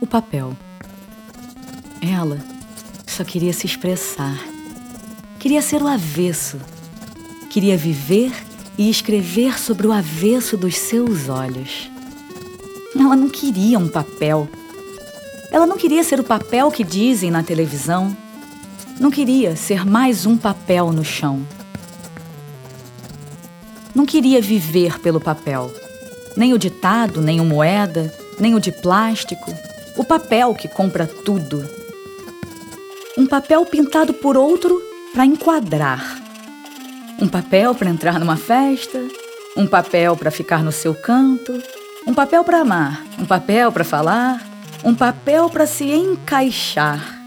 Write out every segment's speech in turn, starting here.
O papel. Ela só queria se expressar. Queria ser o avesso. Queria viver e escrever sobre o avesso dos seus olhos. Ela não queria um papel. Ela não queria ser o papel que dizem na televisão. Não queria ser mais um papel no chão. Não queria viver pelo papel. Nem o ditado, nem o moeda, nem o de plástico, o papel que compra tudo. Um papel pintado por outro para enquadrar. Um papel para entrar numa festa, um papel para ficar no seu canto, um papel para amar, um papel para falar, um papel para se encaixar.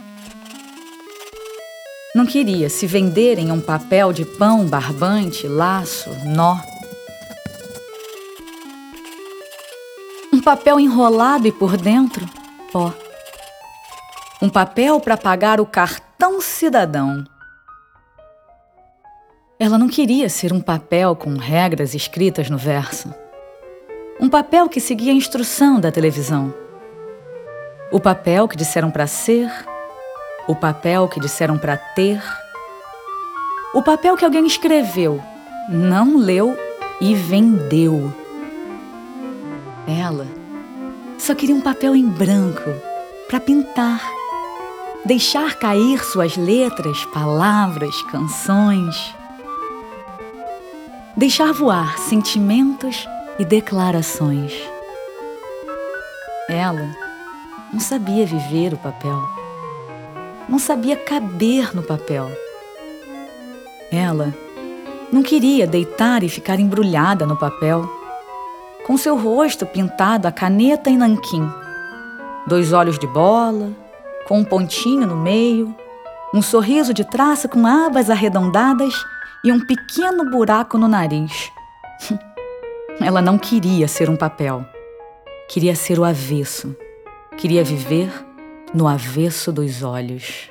Não queria se vender em um papel de pão, barbante, laço, nó. Um papel enrolado e por dentro pó. Um papel para pagar o cartão cidadão. Ela não queria ser um papel com regras escritas no verso. Um papel que seguia a instrução da televisão. O papel que disseram para ser, o papel que disseram para ter, o papel que alguém escreveu, não leu e vendeu. Ela só queria um papel em branco para pintar, deixar cair suas letras, palavras, canções, deixar voar sentimentos e declarações. Ela não sabia viver o papel, não sabia caber no papel. Ela não queria deitar e ficar embrulhada no papel com seu rosto pintado a caneta e nanquim, dois olhos de bola, com um pontinho no meio, um sorriso de traça com abas arredondadas e um pequeno buraco no nariz. Ela não queria ser um papel. Queria ser o avesso. Queria viver no avesso dos olhos.